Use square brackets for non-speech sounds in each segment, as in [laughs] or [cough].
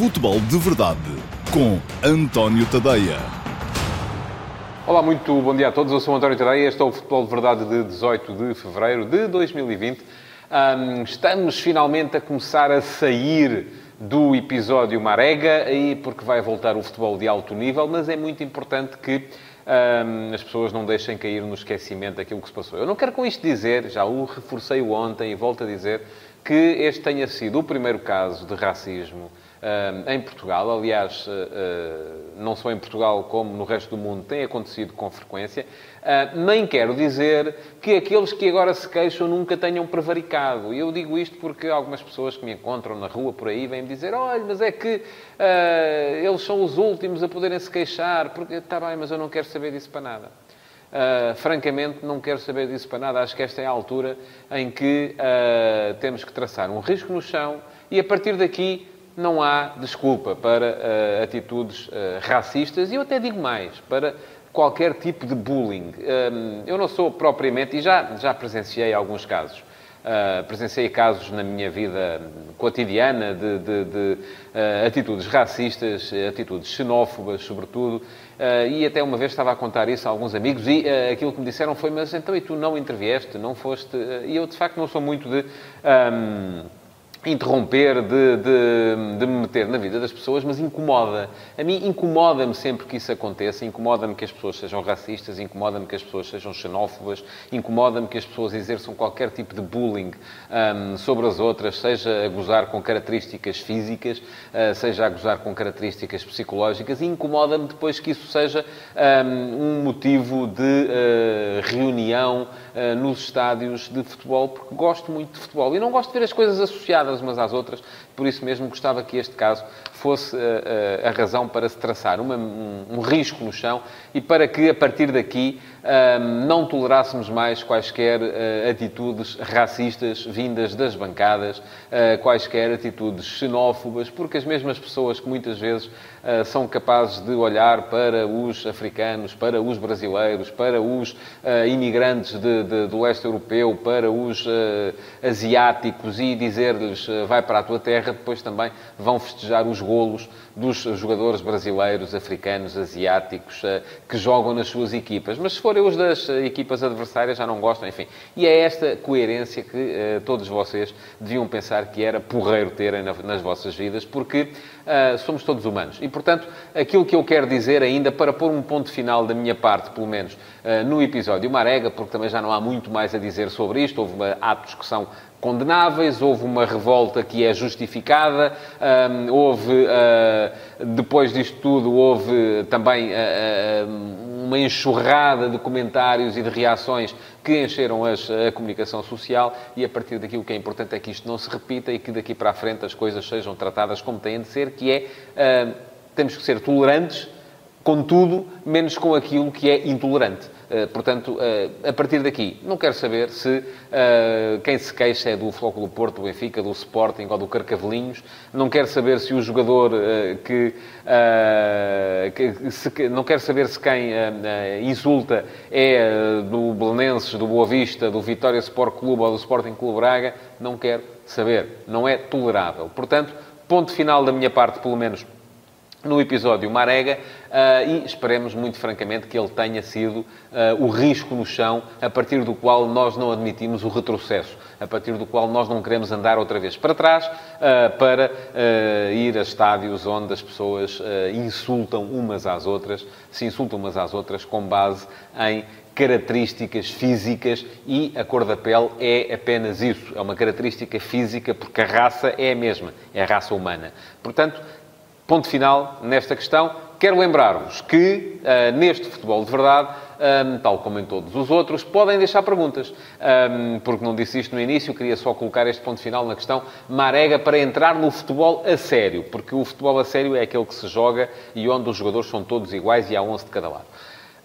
Futebol de Verdade com António Tadeia. Olá, muito bom dia a todos. Eu sou António Tadeia. Este é o Futebol de Verdade de 18 de fevereiro de 2020. Um, estamos finalmente a começar a sair do episódio Marega, aí porque vai voltar o futebol de alto nível, mas é muito importante que um, as pessoas não deixem cair no esquecimento aquilo que se passou. Eu não quero com isto dizer, já o reforcei ontem e volto a dizer, que este tenha sido o primeiro caso de racismo em Portugal. Aliás, uh, não só em Portugal como no resto do mundo tem acontecido com frequência. nem quero dizer que aqueles que agora se queixam nunca tenham prevaricado. E eu digo isto porque algumas pessoas que me encontram na rua por aí vêm-me dizer olha, mas é que eles são os últimos a poderem se queixar. Porque, está bem, mas eu não quero saber disso para nada. Uh, francamente, não quero saber disso para nada. Acho que esta é a altura em que uh, temos que traçar um risco no chão e, a partir daqui, não há desculpa para uh, atitudes racistas e eu até digo mais, para qualquer tipo de bullying. eu não sou propriamente, e já, já presenciei alguns casos, Uh, presenciei casos na minha vida cotidiana de, de, de uh, atitudes racistas, atitudes xenófobas, sobretudo, uh, e até uma vez estava a contar isso a alguns amigos e aquilo que me disseram foi: Mas então e tu não intervieste, não foste. E eu de facto não sou muito de. Um, interromper, de, de, de, me meter na vida das pessoas, mas incomoda. A mim incomoda-me sempre que isso aconteça, incomoda-me que as pessoas sejam racistas, incomoda-me que as pessoas sejam xenófobas, incomoda-me que as pessoas exerçam qualquer tipo de bullying um, sobre as outras, seja a gozar com características físicas, uh, seja a gozar com características psicológicas, e incomoda-me depois que isso seja um, um motivo de uh, reunião uh, nos estádios de futebol, porque gosto muito de futebol. E não gosto de ver as coisas associadas umas às outras, por isso mesmo gostava que este caso fosse uh, uh, a razão para se traçar uma, um, um, risco no chão e para que, a partir daqui, um, não tolerássemos mais quaisquer uh, atitudes racistas vindas das bancadas, quaisquer atitudes xenófobas, porque as mesmas pessoas que muitas vezes são capazes de olhar para os africanos, para os brasileiros, para os imigrantes de, de, do leste europeu, para os asiáticos e dizer-lhes vai para a tua terra, depois também vão festejar os golos dos jogadores brasileiros, africanos, asiáticos eh, que jogam nas suas equipas. Mas se forem os das eh, equipas adversárias, já não gostam, enfim. E é esta coerência que uh, todos vocês deviam pensar que era porreiro terem nas vossas vidas, porque somos todos humanos. E, portanto, aquilo que eu quero dizer ainda, para pôr um ponto final da minha parte, pelo menos, no episódio Marega, porque também já não há muito mais a dizer sobre isto, houve atos que são condenáveis, houve uma revolta que é justificada, um, houve, uh, depois disto tudo, houve também uh, uma enxurrada de comentários e de reações que encheram as, a comunicação social e a partir daqui o que é importante é que isto não se repita e que daqui para a frente as coisas sejam tratadas como têm de ser, que é, uh, temos que ser tolerantes com tudo, menos com aquilo que é intolerante. Uh, portanto, uh, a partir daqui, não quero saber se uh, quem se queixa é do Flóculo Porto, do Benfica, do Sporting ou do Carcavelinhos. Não quero saber se o jogador que, que se, não quero saber se quem insulta é do Belenenses, do Boa Vista, do Vitória Sport Clube ou do Sporting Clube Braga. Não quero saber. Não é tolerável. Portanto, ponto final da minha parte, pelo menos no episódio Marega e esperemos muito francamente que ele tenha sido uh, o risco no chão a partir do qual nós não admitimos o retrocesso, a partir do qual nós não queremos andar outra vez para trás uh, para ir a estádios onde as pessoas insultam umas às outras, se insultam umas às outras com base em características físicas e a cor da pele é apenas isso. É uma característica física porque a raça é a mesma, é a raça humana. Portanto, Ponto final nesta questão. Quero lembrar-vos que uh, neste futebol de verdade, um, tal como em todos os outros, podem deixar perguntas. Um, porque não disse isto no início, queria só colocar este ponto final na questão Marega para entrar no futebol a sério. Porque o futebol a sério é aquele que se joga e onde os jogadores são todos iguais e há 11 de cada lado.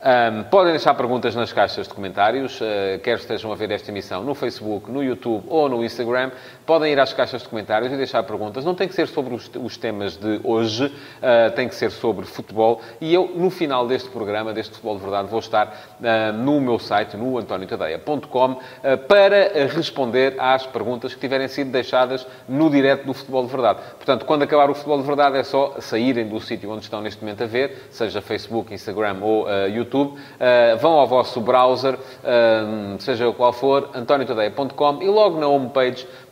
Um, podem deixar perguntas nas caixas de comentários, uh, quer estejam a ver esta emissão no Facebook, no YouTube ou no Instagram. Podem ir às caixas de comentários e deixar perguntas. Não tem que ser sobre os, os temas de hoje, uh, tem que ser sobre futebol. E eu, no final deste programa, deste Futebol de Verdade, vou estar uh, no meu site, no antoniotadeia.com, para responder às perguntas que tiverem sido deixadas no direto do Futebol de Verdade. Portanto, quando acabar o Futebol de Verdade, é só saírem do sítio onde estão neste momento a ver, seja Facebook, Instagram ou YouTube uh, vão ao vosso browser, uh, seja qual for, antoniotadeia.com e logo na homepage, uh,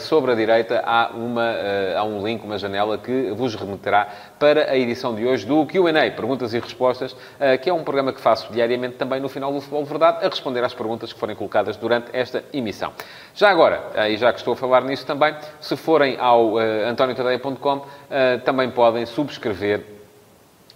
sobre a direita, há, uma, há um link, uma janela que vos remeterá para a edição de hoje do Q&A, Perguntas e Respostas, que é um programa que faço diariamente também no final do Futebol de Verdade, a responder às perguntas que forem colocadas durante esta emissão. Já agora, e já que estou a falar nisso também, se forem ao antoniotadeia.com, também podem subscrever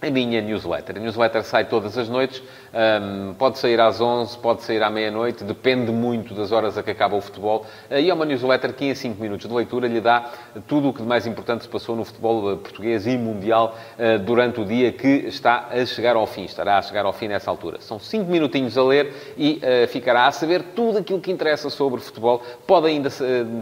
a minha newsletter. A newsletter sai todas as noites, um, pode sair às 11, pode sair à meia-noite, depende muito das horas a que acaba o futebol. Uh, e é uma newsletter que, em 5 minutos de leitura, lhe dá tudo o que de mais importante se passou no futebol uh, português e mundial uh, durante o dia que está a chegar ao fim, estará a chegar ao fim nessa altura. São 5 minutinhos a ler e ficará a saber tudo aquilo que interessa sobre futebol. Pode ainda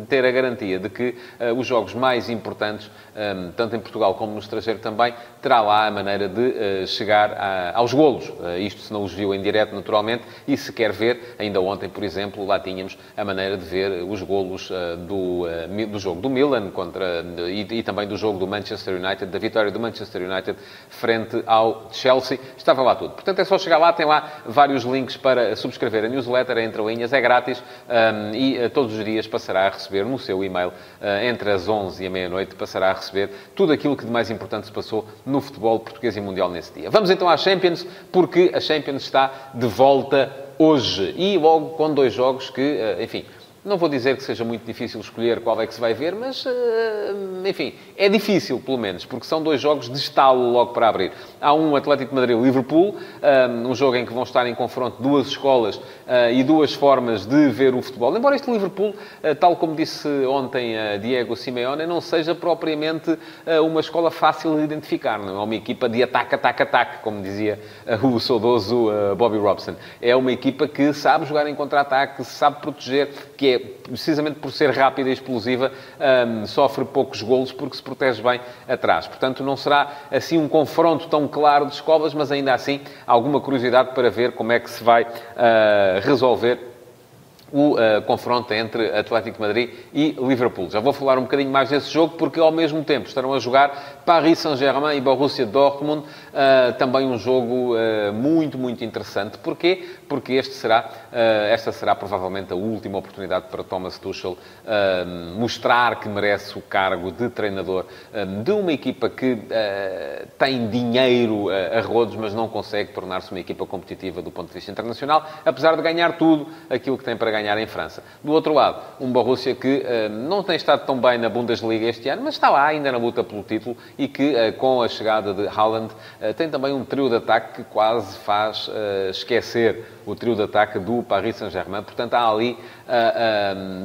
ter a garantia de que os jogos mais importantes, um, tanto em Portugal como no estrangeiro também, terá lá a maneira de chegar a, aos golos. isto se não os viu em direto, naturalmente, e se quer ver, ainda ontem, por exemplo, lá tínhamos a maneira de ver os golos uh, do, uh, do jogo do Milan contra, e, e, também do jogo do Manchester United, da vitória do Manchester United frente ao Chelsea. Estava lá tudo. Portanto, é só chegar lá, tem lá vários links para subscrever a newsletter, entre linhas, é grátis um, ehm, e uh, todos os dias passará a receber no seu e-mail, entre as 11 e a meia-noite, passará a receber tudo aquilo que de mais importante se passou no futebol português e mundial nesse dia. Vamos então à Champions, porque a Champions está de volta hoje. E logo com dois jogos que, eh, enfim, não vou dizer que seja muito difícil escolher qual é que se vai ver, mas, eh, enfim, é difícil, pelo menos, porque são dois jogos de estalo logo para abrir. Há um Atlético de Madrid-Liverpool, eh, um jogo em que vão estar em confronto duas escolas eh, e duas formas de ver o futebol. Embora este Liverpool, tal como disse ontem Diego Simeone, não seja propriamente uma escola fácil de identificar. Não é uma equipa de ataque, ataque, ataque, como dizia o saudoso Bobby Robson. É uma equipa que sabe jogar em contra-ataque, sabe proteger, que é precisamente por ser rápida e explosiva, um, sofre poucos golos porque se protege bem atrás. Portanto, não será assim um confronto tão claro de escolas, mas ainda assim alguma curiosidade para ver como é que se vai uh, resolver o uh, confronto entre Atlético de Madrid e Liverpool. Já vou falar um bocadinho mais desse jogo, porque ao mesmo tempo estarão a jogar Paris Saint-Germain e Borussia Dortmund, uh, também um jogo uh, muito, muito interessante. Porquê? Porque este será, esta será provavelmente a última oportunidade para Thomas Tuchel mostrar que merece o cargo de treinador de uma equipa que tem dinheiro a rodos, mas não consegue tornar-se uma equipa competitiva do ponto de vista internacional, apesar de ganhar tudo aquilo que tem para ganhar em França. Do outro lado, um Borussia que uh, não tem estado tão bem na Bundesliga este ano, mas está lá ainda na luta pelo título e que, uh, com a chegada de Haaland, uh, tem também um trio de ataque que quase faz esquecer o trio de ataque do Paris Saint-Germain. Portanto, há ali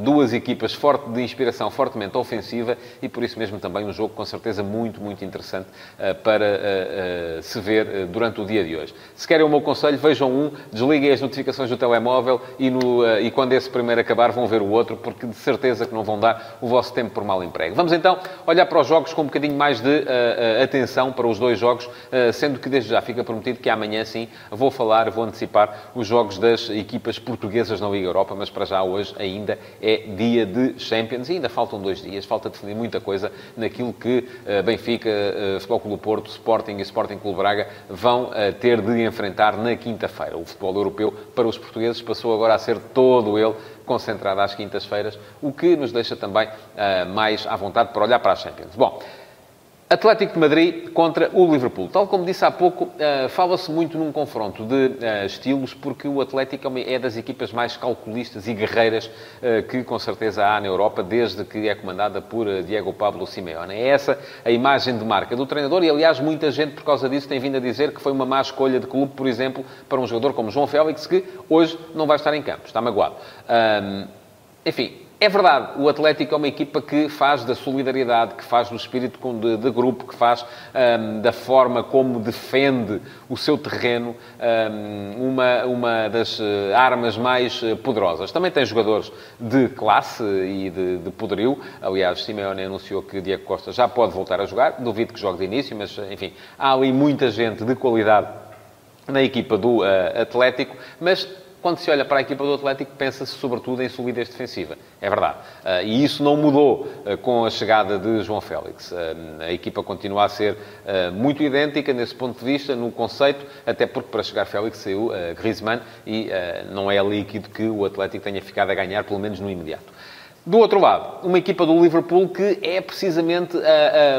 duas equipas forte, de inspiração fortemente ofensiva e, por isso mesmo, também um jogo com certeza muito, muito interessante para se ver durante o dia de hoje. Se querem o meu conselho, vejam um, desliguem as notificações do telemóvel e, no, e quando esse primeiro acabar, vão ver o outro, porque de certeza que não vão dar o vosso tempo por mal emprego. Vamos então olhar para os jogos com um bocadinho mais de uh, atenção para os dois jogos, uh, sendo que desde já fica prometido que amanhã sim vou falar, vou antecipar os jogos das equipas portuguesas na Liga Europa, mas para já hoje ainda é dia de Champions e ainda faltam dois dias, falta definir muita coisa naquilo que Benfica, Futebol Clube Porto, Sporting e Sporting Clube Braga vão ter de enfrentar na quinta-feira. O futebol europeu para os portugueses passou agora a ser todo ele concentrado às quintas-feiras, o que nos deixa também mais à vontade para olhar para a Champions. Bom, Atlético de Madrid contra o Liverpool. Tal como disse há pouco, uh, fala-se muito num confronto de uh, estilos, porque o Atlético é, é, das equipas mais calculistas e guerreiras uh, que, com certeza, há na Europa, desde que é comandada por Diego Pablo Simeone. É essa a imagem de marca do treinador e, aliás, muita gente, por causa disso, tem vindo a dizer que foi uma má escolha de clube, por exemplo, para um jogador como João Félix, que hoje não vai estar em campo, está magoado. Um, enfim, É verdade, o Atlético é uma equipa que faz da solidariedade, que faz do espírito de, de grupo, que faz um, da forma como defende o seu terreno um, uma, uma das eh, armas mais eh, poderosas. Também tem jogadores de classe e de, de poderio. Aliás, Simeone anunciou que Diego Costa já pode voltar a jogar. Duvido que jogue de início, mas enfim, há ali muita gente de qualidade na equipa do uh, Atlético, mas quando se olha para a equipa do Atlético, pensa-se sobretudo em solidez defensiva. É verdade. Uh, e isso não mudou uh, com a chegada de João Félix. Uh, a equipa continua a ser muito idêntica nesse ponto de vista, no conceito, até porque para chegar Félix saiu Griezmann e não é líquido que o Atlético tenha ficado a ganhar, pelo menos no imediato. Do outro lado, uma equipa do Liverpool que é precisamente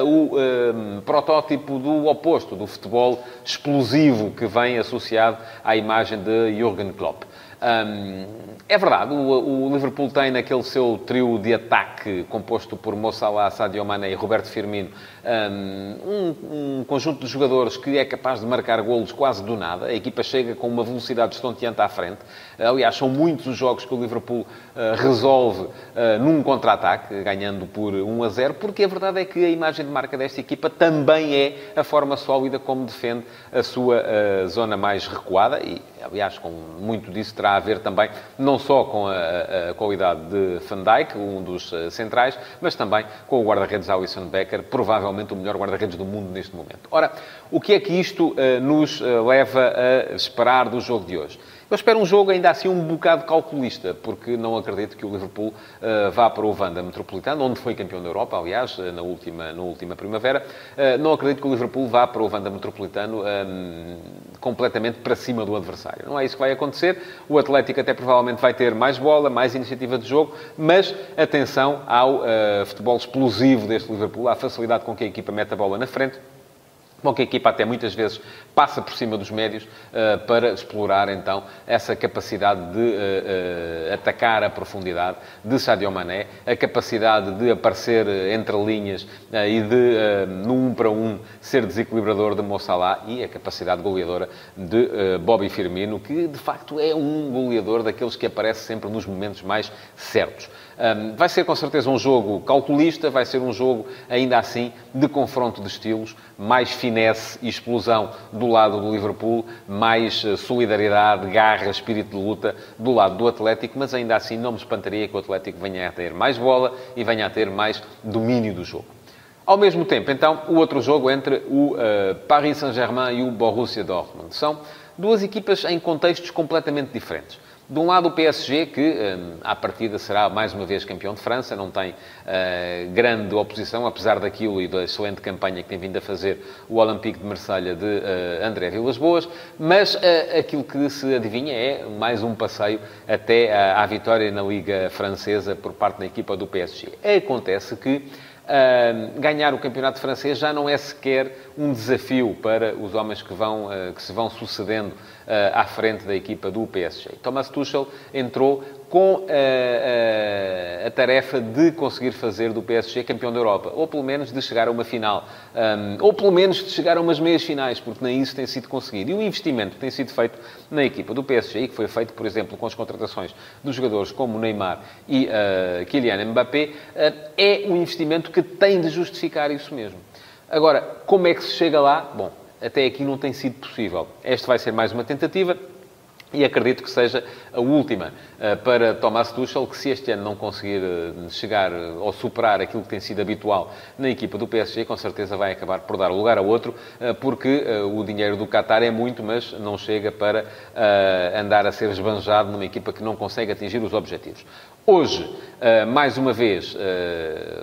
o protótipo do oposto, do futebol explosivo que vem associado à imagem de Jürgen Klopp. Um, é verdade, o, o, Liverpool tem naquele seu trio de ataque composto por Mo Salah, Sadio Mané e Roberto Firmino um, um, conjunto de jogadores que é capaz de marcar golos quase do nada. A equipa chega com uma velocidade estonteante à frente. Aliás, são muitos os jogos que o Liverpool uh, resolve uh, num contra-ataque, ganhando por 1 a 0, porque a verdade é que a imagem de marca desta equipa também é a forma sólida como defende a sua uh, zona mais recuada e, aliás, com muito disso terá a ver também não só com a, a qualidade de Van Dijk, um dos centrais, mas também com o guarda-redes Alisson Becker, provavelmente o melhor guarda-redes do mundo neste momento. Ora, o que é que isto nos leva a esperar do jogo de hoje? Eu espero um jogo ainda assim um bocado calculista, porque não acredito que o Liverpool uh, vá para o Vanda Metropolitano, onde foi campeão da Europa, aliás, eh, na última, na última primavera. Uh, não acredito que o Liverpool vá para o Vanda Metropolitano um, completamente para cima do adversário. Não é isso que vai acontecer. O Atlético até provavelmente vai ter mais bola, mais iniciativa de jogo, mas atenção ao uh, futebol explosivo deste Liverpool, à facilidade com que a equipa mete a bola na frente Bom, que a equipa até muitas vezes passa por cima dos médios uh, para explorar então essa capacidade de uh, uh, atacar a profundidade de Sadio Mané, a capacidade de aparecer entre linhas e de, no um para um, ser desequilibrador de Mo Salah e a capacidade goleadora de Bobby Firmino, que de facto é um goleador daqueles que aparece sempre nos momentos mais certos. Um, vai ser com certeza um jogo calculista, vai ser um jogo ainda assim de confronto de estilos, mais finesse e explosão do lado do Liverpool, mais eh, solidariedade, garra, espírito de luta do lado do Atlético, mas ainda assim não me espantaria que o Atlético venha a ter mais bola e venha a ter mais domínio do jogo. Ao mesmo tempo, então, o outro jogo entre o uh, Paris Saint-Germain e o Borussia Dortmund. São duas equipas em contextos completamente diferentes. De um lado, o PSG, que hum, à partida será mais uma vez campeão de França, não tem uh, grande oposição, apesar daquilo e da excelente campanha que tem vindo a fazer o Olympique de Marselha de uh, André Vilas Boas, mas uh, aquilo que se adivinha é mais um passeio até à, à vitória na Liga Francesa por parte da equipa do PSG. Acontece que Uh, ganhar o campeonato francês já não é sequer um desafio para os homens que, vão, uh, que se vão sucedendo uh, à frente da equipa do PSG. Thomas Tuchel entrou com a, a, a, tarefa de conseguir fazer do PSG campeão da Europa, ou pelo menos de chegar a uma final, um, ou pelo menos de chegar a umas meias finais, porque nem isso tem sido conseguido. E o investimento que tem sido feito na equipa do PSG, e que foi feito, por exemplo, com as contratações dos jogadores como Neymar e uh, Kylian Mbappé, uh, é um investimento que tem de justificar isso mesmo. Agora, como é que se chega lá? Bom, até aqui não tem sido possível. Esta vai ser mais uma tentativa. E acredito que seja a última uh, para Thomas Tuchel, que se este ano não conseguir uh, chegar uh, ou superar aquilo que tem sido habitual na equipa do PSG, com certeza vai acabar por dar lugar a outro, porque o dinheiro do Qatar é muito, mas não chega para andar a ser esbanjado numa equipa que não consegue atingir os objetivos. Hoje, mais uma vez,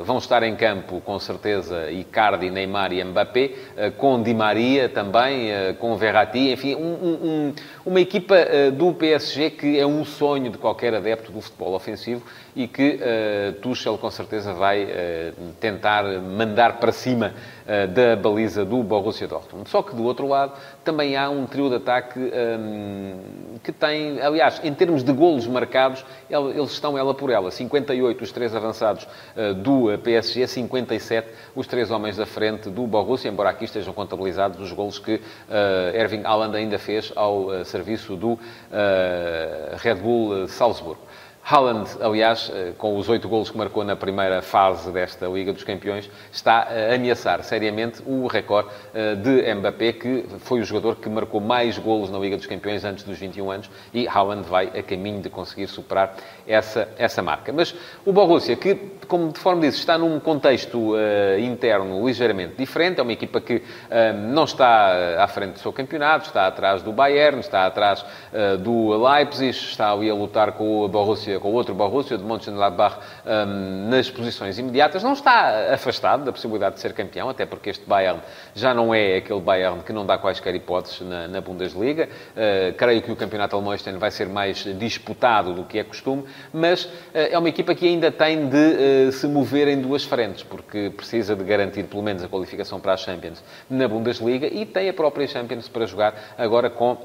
vão estar em campo, com certeza, Icardi, Neymar e Mbappé, com Di Maria também, com Verratti, enfim, um, um, uma equipa do PSG que é um sonho de qualquer adepto do futebol ofensivo e que uh, Tuchel com certeza vai uh, tentar mandar para cima uh, da baliza do Borussia Dortmund. Só que do outro lado também há um trio de ataque um, que tem, aliás, em termos de golos marcados, eles estão ela por ela. 58 os três avançados uh, do PSG, 57 os três homens da frente do Borussia, embora aqui estejam contabilizados os golos que Erving Haaland ainda fez ao serviço do Red Bull Salzburgo. Haaland, aliás, eh, com os oito golos que marcou na primeira fase desta Liga dos Campeões, está a ameaçar seriamente o recorde eh, de Mbappé, que foi o jogador que marcou mais golos na Liga dos Campeões antes dos 21 anos, e Haaland vai a caminho de conseguir superar essa, essa marca. Mas o Borussia, que, como de forma disse, está num contexto uh, interno ligeiramente diferente, é uma equipa que uh, não está à frente do seu campeonato, está atrás do Bayern, está atrás uh, do Leipzig, está ali a lutar com o Borussia, com o outro Borussia, de Mönchengladbach, um, nas posições imediatas, não está afastado da possibilidade de ser campeão, até porque este Bayern já não é aquele Bayern que não dá quaisquer hipóteses na, na Bundesliga. creio que o campeonato alemão este ano vai ser mais disputado do que é costume, mas eh, é uma equipa que ainda tem de eh, se mover em duas frentes, porque precisa de garantir pelo menos a qualificação para a Champions na Bundesliga e tem a própria Champions para jogar agora com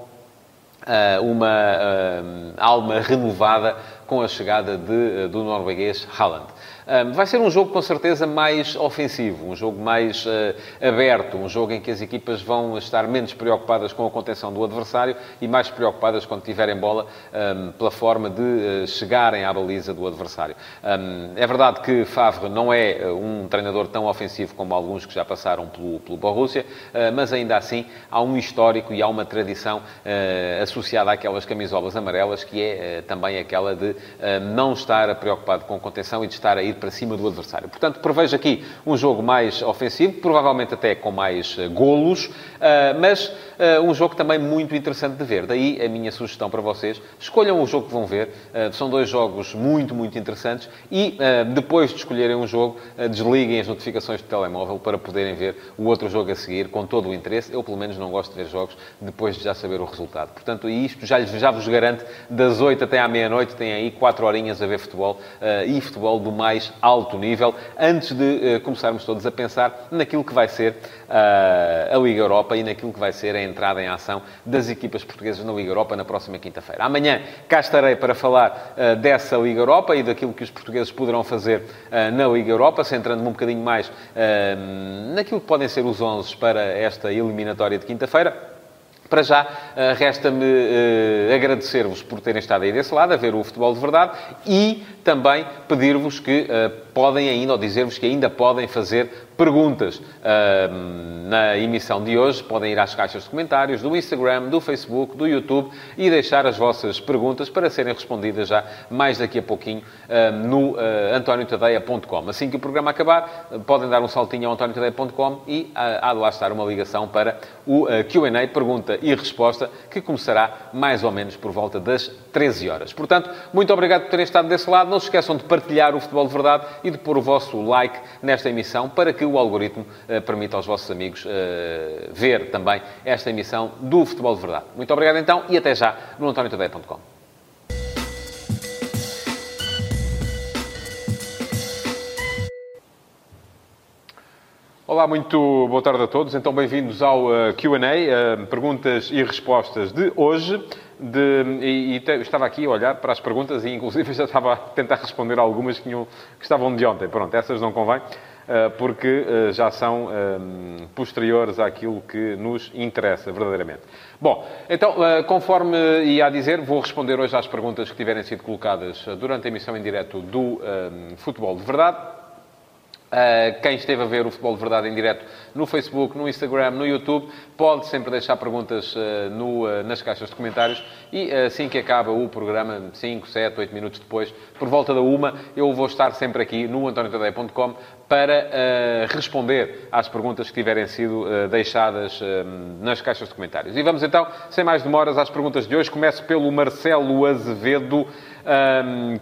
uma alma renovada com a chegada de, do norueguês Haaland. Vai ser um jogo com certeza mais ofensivo, um jogo mais uh, aberto, um jogo em que as equipas vão estar menos preocupadas com a contenção do adversário e mais preocupadas quando tiverem bola um, pela forma de uh, chegarem à baliza do adversário. Um, é verdade que Favre não é eh, um treinador tão ofensivo como alguns que já passaram pelo, pelo Borussia, uh, mas ainda assim há um histórico e há uma tradição associada àquelas camisolas amarelas que é também aquela de não estar preocupado com a contenção e de estar a ir para cima do adversário. Portanto, prevejo aqui um jogo mais ofensivo, provavelmente até com mais uh, golos, uh, mas uh, um jogo também muito interessante de ver. Daí a minha sugestão para vocês: escolham o jogo que vão ver. são dois jogos muito, muito interessantes e depois de escolherem um jogo, desliguem as notificações do telemóvel para poderem ver o outro jogo a seguir com todo o interesse. Eu, pelo menos, não gosto de ver jogos depois de já saber o resultado. Portanto, isto já, já vos garante, das 8 até à meia-noite, tem aí 4 horinhas a ver futebol e futebol do mais alto nível, antes de uh, começarmos todos a pensar naquilo que vai ser uh, a Liga Europa e naquilo que vai ser a entrada em ação das equipas portuguesas na Liga Europa na próxima quinta-feira. Amanhã cá estarei para falar uh, dessa Liga Europa e daquilo que os portugueses poderão fazer na Liga Europa, centrando-me um bocadinho mais naquilo que podem ser os 11 para esta eliminatória de quinta-feira. Para já, eh, resta-me agradecer-vos por terem estado aí desse lado, a ver o futebol de verdade e também pedir-vos que uh, podem ainda, ou dizer-vos que ainda podem fazer perguntas uh, na emissão de hoje. Podem ir às caixas de comentários do Instagram, do Facebook, do YouTube e deixar as vossas perguntas para serem respondidas já mais daqui a pouquinho uh, no uh, antoniotadeia.com. Assim que o programa acabar, podem dar um saltinho ao antoniotadeia.com e há de lá estar uma ligação para o Q&A, pergunta e resposta, que começará mais ou menos por volta das 13 horas. Portanto, muito obrigado por terem estado desse lado. Não se esqueçam de partilhar o Futebol de Verdade e de pôr o vosso like nesta emissão para que o algoritmo uh, permita aos vossos amigos uh, ver também esta emissão do Futebol de Verdade. Muito obrigado então e até já no antoniotadeia.com. Olá, muito boa tarde a todos. Então, bem-vindos ao uh, QA, uh, perguntas e respostas de hoje. De, e, e te, estava aqui a olhar para as perguntas e, inclusive, [laughs] já estava a tentar responder algumas que, tinham, que estavam de ontem. Pronto, essas não convém, uh, porque já são posteriores àquilo que nos interessa verdadeiramente. Bom, então, conforme ia a dizer, vou responder hoje às perguntas que tiverem sido colocadas durante a emissão em direto do Futebol de Verdade. Uh, quem esteve a ver o Futebol de Verdade em direto no Facebook, no Instagram, no YouTube, pode sempre deixar perguntas uh, no, uh, nas caixas de comentários e assim que acaba o programa, 5, 7, 8 minutos depois, por volta da uma, eu vou estar sempre aqui no antoniotadeia.com para responder às perguntas que tiverem sido deixadas nas caixas de comentários. E vamos então, sem mais demoras, às perguntas de hoje. Começo pelo Marcelo Azevedo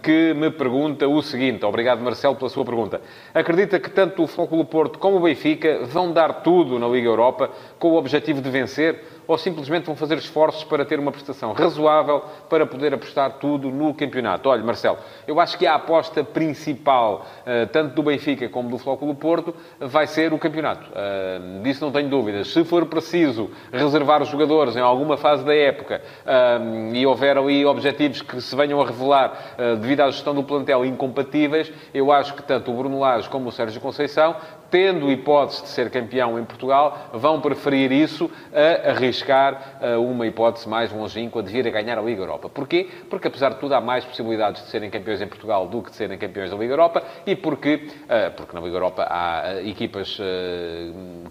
que me pergunta o seguinte. Obrigado, Marcelo, pela sua pergunta. Acredita que tanto o Flóculo Porto como o Benfica vão dar tudo na Liga Europa com o objetivo de vencer? Ou simplesmente vão fazer esforços para ter uma prestação razoável para poder apostar tudo no campeonato? Olha, Marcelo, eu acho que a aposta principal, eh, tanto do Benfica como do Flóculo Porto, vai ser o campeonato. Eh, disso não tenho dúvidas. Se for preciso reservar os jogadores em alguma fase da época eh, e houver ali objetivos que se venham a revelar devido à gestão do plantel incompatíveis, eu acho que tanto o Bruno Lage como o Sérgio Conceição tendo hipótese de ser campeão em Portugal, vão preferir isso a arriscar uma hipótese mais longínqua de vir a ganhar a Liga Europa. Porquê? Porque, apesar de tudo, há mais possibilidades de serem campeões em Portugal do que de serem campeões da Liga Europa e porque, porque na Liga Europa há equipas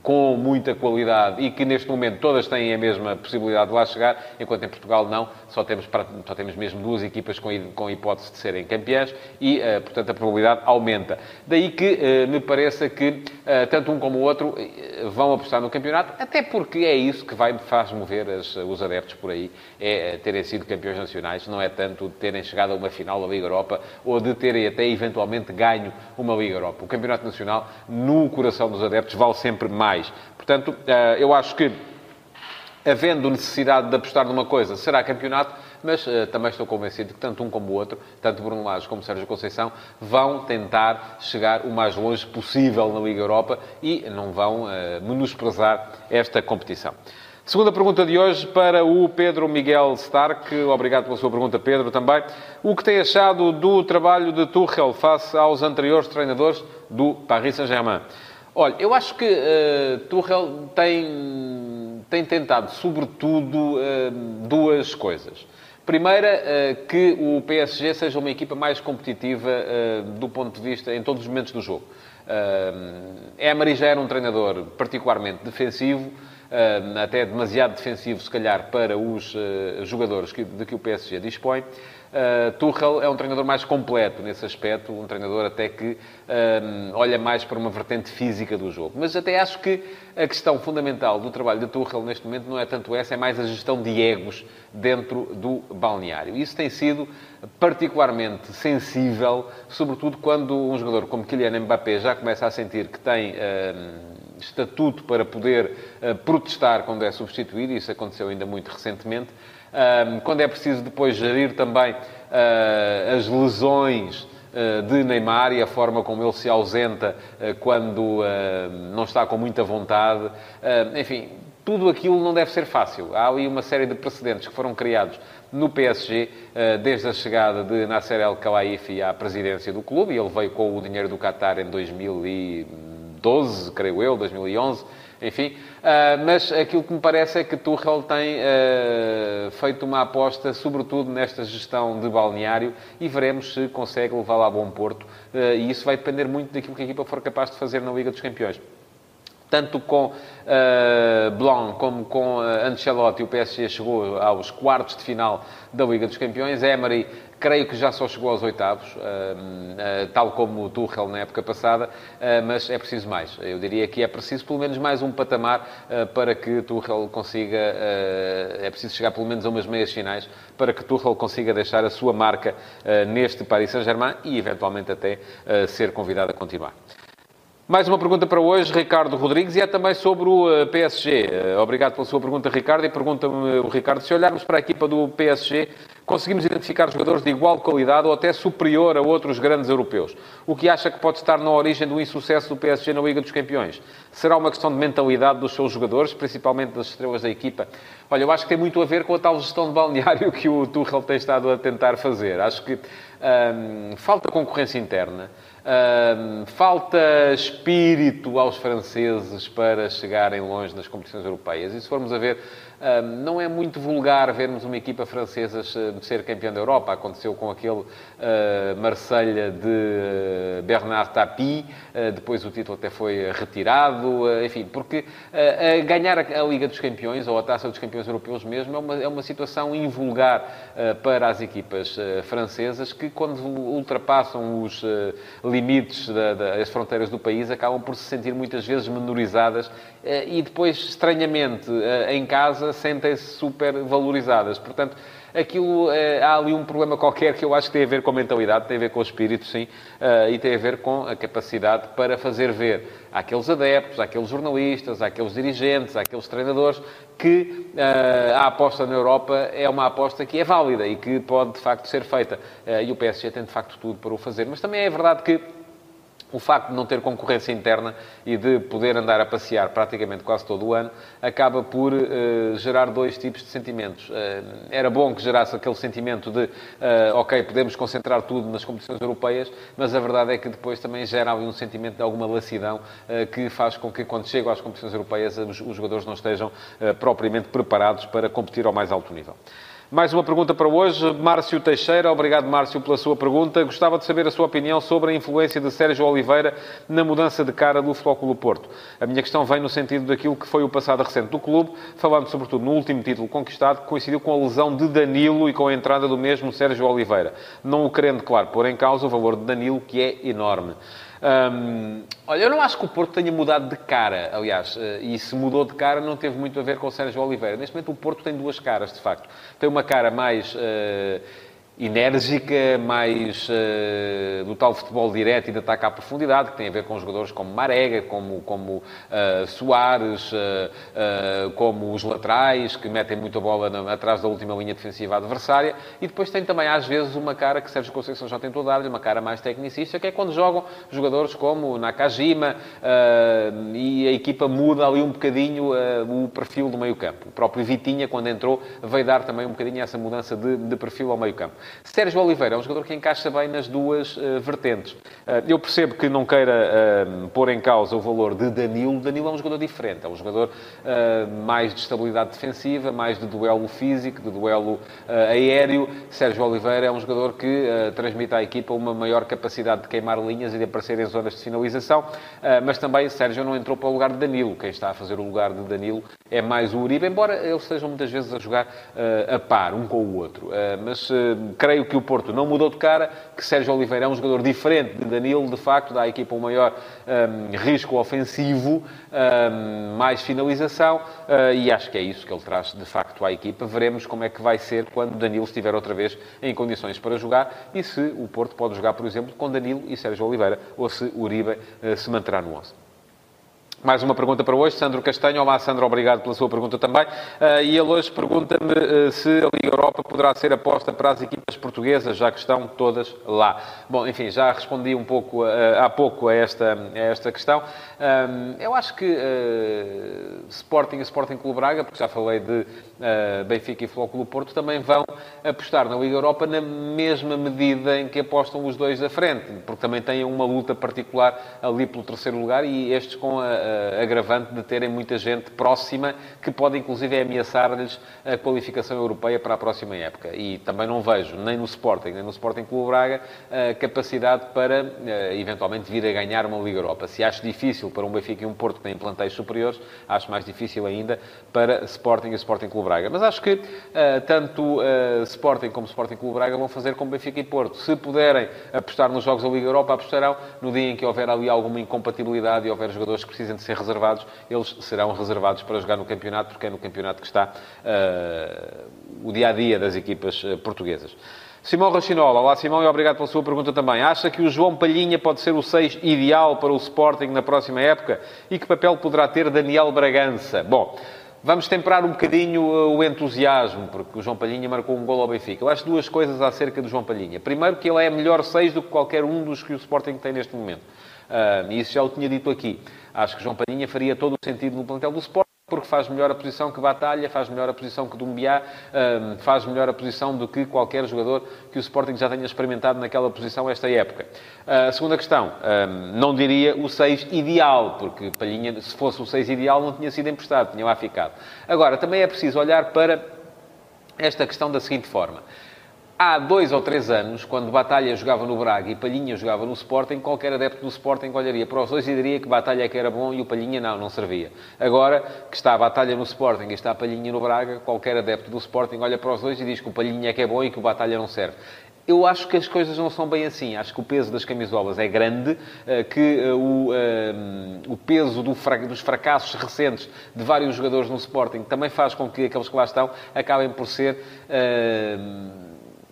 com muita qualidade e que neste momento todas têm a mesma possibilidade de lá chegar, enquanto em Portugal não, só temos, só temos mesmo duas equipas com, com hipótese de serem campeãs e, portanto, a probabilidade aumenta. Daí que me pareça que eh, tanto um como o outro eh, vão apostar no campeonato, até porque é isso que vai, faz mover as, os adeptos por aí, é eh, terem sido campeões nacionais, não é tanto terem chegado a uma final da Liga Europa ou de terem até eventualmente ganho uma Liga Europa. O campeonato nacional, no coração dos adeptos, vale sempre mais. Portanto, eu acho que, havendo necessidade de apostar numa coisa, será campeonato, mas uh, também estou convencido que tanto um como o outro, tanto Bruno Lage como Sérgio Conceição, vão tentar chegar o mais longe possível na Liga Europa e não vão uh, menosprezar esta competição. Segunda pergunta de hoje para o Pedro Miguel Stark. Obrigado pela sua pergunta, Pedro, também. O que tem achado do trabalho de Tuchel face aos anteriores treinadores do Paris Saint-Germain? Olha, eu acho que uh, Tuchel tem, tem tentado, sobretudo, uh, duas coisas. Primeira, eh, que o PSG seja uma equipa mais competitiva do ponto de vista em todos os momentos do jogo. Eh, Emery já era um treinador particularmente defensivo, até demasiado defensivo, se calhar, para os jogadores de que o PSG dispõe. Uh, Tuchel é um treinador mais completo nesse aspecto, um treinador até que uh, olha mais para uma vertente física do jogo. Mas até acho que a questão fundamental do trabalho de Tuchel neste momento não é tanto essa, é mais a gestão de egos dentro do balneário. Isso tem sido particularmente sensível, sobretudo quando um jogador como Kylian Mbappé já começa a sentir que tem uh, estatuto para poder protestar quando é substituído, e isso aconteceu ainda muito recentemente quando é preciso depois gerir também ah, as lesões ah, de Neymar e a forma como ele se ausenta ah, quando não está com muita vontade. Enfim, tudo aquilo não deve ser fácil. Há ali uma série de precedentes que foram criados no PSG desde a chegada de Nasser El Khelaifi à presidência do clube, ele veio com o dinheiro do Qatar em 2012, creio eu, 2011 enfim. Uh, mas aquilo que me parece é que Tuchel tem uh, feito uma aposta, sobretudo nesta gestão de balneário, e veremos se consegue levá-la a bom porto. Uh, e isso vai depender muito daquilo que a equipa for capaz de fazer na Liga dos Campeões tanto com uh, Blanc como com uh, Ancelotti, o PSG chegou aos quartos de final da Liga dos Campeões. Emery, creio que já só chegou aos oitavos, uh, uh, tal como o Tuchel na época passada, mas é preciso mais. Eu diria que é preciso pelo menos mais um patamar para que Tuchel consiga... é preciso chegar pelo menos a umas meias finais para que Tuchel consiga deixar a sua marca neste Paris Saint-Germain e, eventualmente, até ser convidado a continuar. Mais uma pergunta para hoje, Ricardo Rodrigues, e é também sobre o eh, PSG. Eh, obrigado pela sua pergunta, Ricardo. E pergunta-me o Ricardo, se olharmos para a equipa do PSG, conseguimos identificar jogadores de igual qualidade ou até superior a outros grandes europeus. O que acha que pode estar na origem do insucesso do PSG na Liga dos Campeões? Será uma questão de mentalidade dos seus jogadores, principalmente das estrelas da equipa? Olha, eu acho que tem muito a ver com a tal gestão de balneário [laughs] que o Tuchel tem estado a tentar fazer. Acho que hum, falta concorrência interna falta espírito aos franceses para chegarem longe nas competições europeias. E se formos a ver, não é muito vulgar vermos uma equipa francesa ser campeã da Europa. Aconteceu com aquele uh, Marselha de uh, Bernard Tapie, uh, depois o título até foi retirado, enfim, porque ganhar a, Liga dos Campeões, ou a Taça dos Campeões Europeus mesmo, é uma, é uma situação invulgar para as equipas francesas que, quando ultrapassam os limites das fronteiras do país, acabam por se sentir muitas vezes menorizadas e depois, estranhamente, em casa, sentem-se super valorizadas. Portanto, aquilo, eh, há ali um problema qualquer que eu acho que tem a ver com a mentalidade, tem a ver com o espírito, sim, eh, e tem a ver com a capacidade para fazer ver àqueles adeptos, àqueles jornalistas, àqueles dirigentes, àqueles treinadores, que uh, a aposta na Europa é uma aposta que é válida e que pode, de facto, ser feita. Uh, e o PSG tem, de facto, tudo para o fazer. Mas também é verdade que o facto de não ter concorrência interna e de poder andar a passear praticamente quase todo o ano, acaba por uh, gerar dois tipos de sentimentos. Uh, era bom que gerasse aquele sentimento de, uh, ok, podemos concentrar tudo nas competições europeias, mas a verdade é que depois também gera um sentimento de alguma lacidão que faz com que, quando chegam às competições europeias, os, os jogadores não estejam propriamente preparados para competir ao mais alto nível. Mais uma pergunta para hoje. Márcio Teixeira, obrigado Márcio pela sua pergunta. Gostava de saber a sua opinião sobre a influência de Sérgio Oliveira na mudança de cara do Flóculo Porto. A minha questão vem no sentido daquilo que foi o passado recente do clube, falando sobretudo no último título conquistado, que coincidiu com a lesão de Danilo e com a entrada do mesmo Sérgio Oliveira. Não o querendo, claro, pôr em causa o valor de Danilo, que é enorme. Olha, eu não acho que o Porto tenha mudado de cara, aliás, eh, e se mudou de cara não teve muito a ver com o Sérgio Oliveira. Neste momento o Porto tem duas caras, de facto. Tem uma cara mais... Uh, enérgica, mais uh, do tal futebol direto e de ataque à profundidade, que tem a ver com jogadores como Marega, como, como uh, Soares, uh, como os laterais, que metem muita bola na, atrás da última linha defensiva adversária. E depois tem também, às vezes, uma cara que Sérgio Conceição já tentou dar-lhe, uma cara mais tecnicista, que é quando jogam jogadores como Nakajima e a equipa muda ali um bocadinho o perfil do meio campo. O próprio Vitinha, quando entrou, veio dar também um bocadinho essa mudança de, de perfil ao meio campo. Sérgio Oliveira é um jogador que encaixa bem nas duas uh, vertentes. Uh, eu percebo que não queira uh, pôr em causa o valor de Danilo. Danilo é um jogador diferente, é um jogador mais de estabilidade defensiva, mais de duelo físico, de duelo aéreo. Sérgio Oliveira é um jogador que transmite à equipa uma maior capacidade de queimar linhas e de aparecer em zonas de finalização, mas também Sérgio não entrou para o lugar de Danilo. Quem está a fazer o lugar de Danilo é mais o Uribe, embora eles estejam muitas vezes a jogar a par, um com o outro. mas creio que o Porto não mudou de cara, que Sérgio Oliveira é um jogador diferente de Danilo, de facto, dá à equipa um maior um, risco ofensivo, um, mais finalização, uh, e acho que é isso que ele traz, de facto, à equipa. Veremos como é que vai ser quando Danilo estiver outra vez em condições para jogar e se o Porto pode jogar, por exemplo, com Danilo e Sérgio Oliveira, ou se Uribe uh, se manterá no 11. Mais uma pergunta para hoje, Sandro Castanho. Olá, Sandro, obrigado pela sua pergunta também. Uh, e ele hoje pergunta-me uh, se a Liga Europa poderá ser aposta para as equipas portuguesas, já que estão todas lá. Bom, enfim, já respondi um pouco uh, há pouco a esta, a esta questão. eu acho que Sporting e Sporting Clube Braga, porque já falei de Benfica e Flóculo Porto, também vão apostar na Liga Europa na mesma medida em que apostam os dois da frente, porque também têm uma luta particular ali pelo terceiro lugar e estes com a uh, agravante de terem muita gente próxima que pode, inclusive, ameaçar-lhes a qualificação europeia para a próxima época. E também não vejo, nem no Sporting, nem no Sporting Clube Braga, uh, capacidade para, uh, eventualmente, vir a ganhar uma Liga Europa. Se acho difícil para um Benfica e um Porto que têm plantéis superiores, acho mais difícil ainda para Sporting e Sporting Clube Braga. Mas acho que tanto Sporting como Sporting Clube Braga vão fazer como Benfica e Porto. Se puderem apostar nos jogos da Liga Europa, apostarão no dia em que houver ali alguma incompatibilidade e houver jogadores que precisem de ser reservados, eles serão reservados para jogar no campeonato, porque é no campeonato que está uh, o dia a dia das equipas uh, portuguesas. Simão Rachinola. Olá, Simão, e obrigado pela sua pergunta também. Acha que o João Palhinha pode ser o 6 ideal para o Sporting na próxima época? E que papel poderá ter Daniel Bragança? Bom, vamos temperar um bocadinho eh, o entusiasmo, porque o João Palhinha marcou um gol ao Benfica. Eu acho duas coisas acerca do João Palhinha. Primeiro, que ele é melhor 6 do que qualquer um dos que o Sporting tem neste momento. Uh, isso já o tinha dito aqui. Acho que João Palhinha faria todo o sentido no plantel do Sport, porque faz melhor a posição que Batalha, faz melhor a posição que Dumbiá, um, faz melhor a posição do que qualquer jogador que o Sporting já tenha experimentado naquela posição esta época. Uh, a segunda questão, um, não diria o 6 ideal, porque Palhinha, se fosse o 6 ideal, não tinha sido emprestado, tinha lá ficado. Agora, também é preciso olhar para esta questão da seguinte forma. Há dois ou três anos, quando Batalha jogava no Braga e Palhinha jogava no Sporting, qualquer adepto do Sporting olharia para os dois e diria que Batalha é que era bom e o Palhinha não, não servia. Agora, que está a Batalha no Sporting e está a Palhinha no Braga, qualquer adepto do Sporting olha para os dois e diz que o Palhinha é que é bom e que o Batalha não serve. Eu acho que as coisas não são bem assim. Acho que o peso das camisolas é grande, eh, que eh, o, eh, o peso do, dos fracassos recentes de vários jogadores no Sporting também faz com que aqueles que lá estão acabem por ser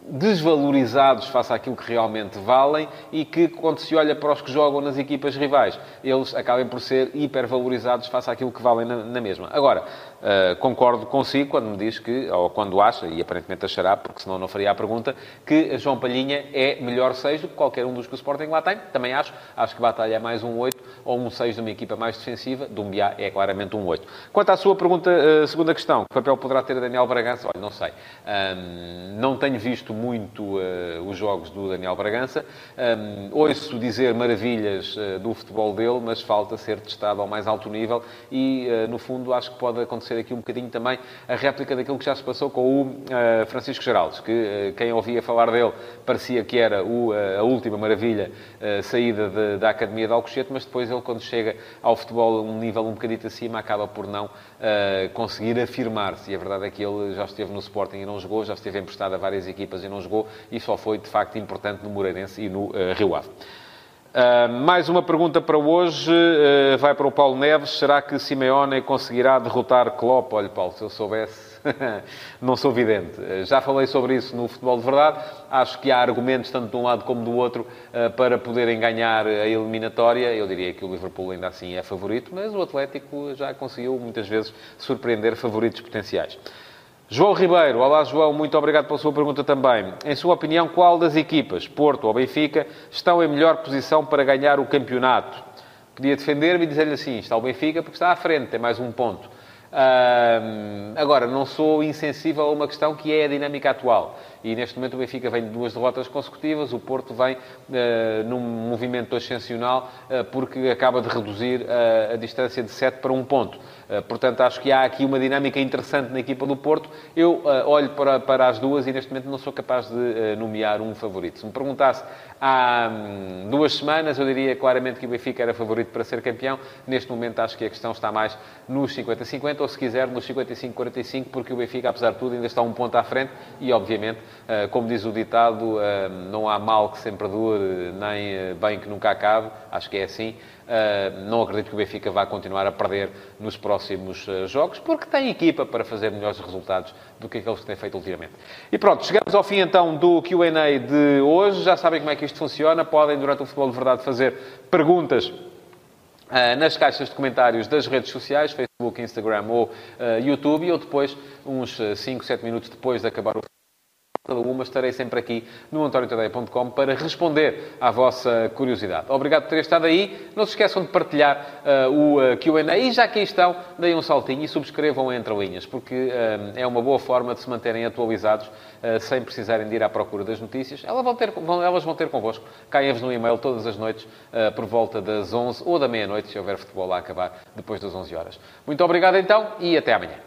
desvalorizados face àquilo que realmente valem e que, quando se olha para os que jogam nas equipas rivais, eles acabem por ser hipervalorizados face àquilo que valem na, na mesma. Agora, uh, concordo consigo quando me diz que, ou quando acha, e aparentemente achará, porque senão não faria a pergunta, que João Palhinha é melhor 6 do que qualquer um dos que o Sporting lá tem. Também acho. Acho que Batalha é mais um 8 ou um 6 de uma equipa mais defensiva. Dumbiá é claramente um 8. Quanto à sua pergunta, uh, segunda questão, que papel poderá ter Daniel Bragança? Olha, não sei. Um, não tenho visto muito uh, os jogos do Daniel Bragança. Um, ouço dizer maravilhas uh, do futebol dele, mas falta ser testado ao mais alto nível e, uh, no fundo, acho que pode acontecer aqui um bocadinho também a réplica daquilo que já se passou com o Francisco Geraldes, que quem ouvia falar dele parecia que era o, a última maravilha saída de, da Academia de Alcochete, mas depois ele, quando chega ao futebol um nível um bocadito acima, acaba por não conseguir afirmar-se. E a verdade é que ele já esteve no Sporting e não jogou, já esteve emprestado a várias equipas e não jogou, e só foi, de facto, importante no Moreirense e no uh, Rio Ave. Uh, mais uma pergunta para hoje, uh, vai para o Paulo Neves. Será que Simeone conseguirá derrotar Klopp? Olha, Paulo, se eu soubesse, [laughs] não sou vidente. Já falei sobre isso no Futebol de Verdade. Acho que há argumentos, tanto de um lado como do outro, para poderem ganhar a eliminatória. Eu diria que o Liverpool ainda assim é favorito, mas o Atlético já conseguiu, muitas vezes, surpreender favoritos potenciais. João Ribeiro, olá João, muito obrigado pela sua pergunta também. Em sua opinião, qual das equipas, Porto ou Benfica, estão em melhor posição para ganhar o campeonato? Podia defender-me e dizer-lhe assim: está o Benfica porque está à frente, tem mais um ponto. Agora, não sou insensível a uma questão que é a dinâmica atual. E neste momento o Benfica vem de duas derrotas consecutivas, o Porto vem uh, num movimento ascensional uh, porque acaba de reduzir uh, a distância de 7 para 1 ponto. portanto, acho que há aqui uma dinâmica interessante na equipa do Porto. Eu olho para, para as duas e neste momento não sou capaz de nomear um favorito. Se me perguntasse há hum, duas semanas, eu diria claramente que o Benfica era favorito para ser campeão. Neste momento acho que a questão está mais nos 50-50 ou, se quiser, nos 55-45, porque o Benfica, apesar de tudo, ainda está um ponto à frente e, obviamente, eh, como diz o ditado, eh, não há mal que sempre dure, nem eh, bem que nunca acabe. Acho que é assim. Não acredito que o Benfica vá continuar a perder nos próximos jogos, porque tem equipa para fazer melhores resultados do que aqueles que tem feito ultimamente. E pronto, chegamos ao fim então do QA de hoje. Já sabem como é que isto funciona. Podem, durante o Futebol de Verdade, fazer perguntas nas caixas de comentários das redes sociais, Facebook, Instagram ou uh, YouTube, eu depois, uns 5, 7 minutos depois de acabar o cada uma, estarei sempre aqui no antoniotadeia.com para responder à vossa curiosidade. Obrigado por terem estado aí. Não se esqueçam de partilhar uh, o uh, Q&A e já aqui estão, deem um saltinho e subscrevam Entre Linhas, porque uh, é uma boa forma de se manterem atualizados sem precisarem de ir à procura das notícias. Elas vão ter, vão, elas vão ter convosco. Caem-vos no e-mail todas as noites por volta das 11 ou da meia-noite, se houver futebol a acabar depois das 11 horas. Muito obrigado então e até amanhã.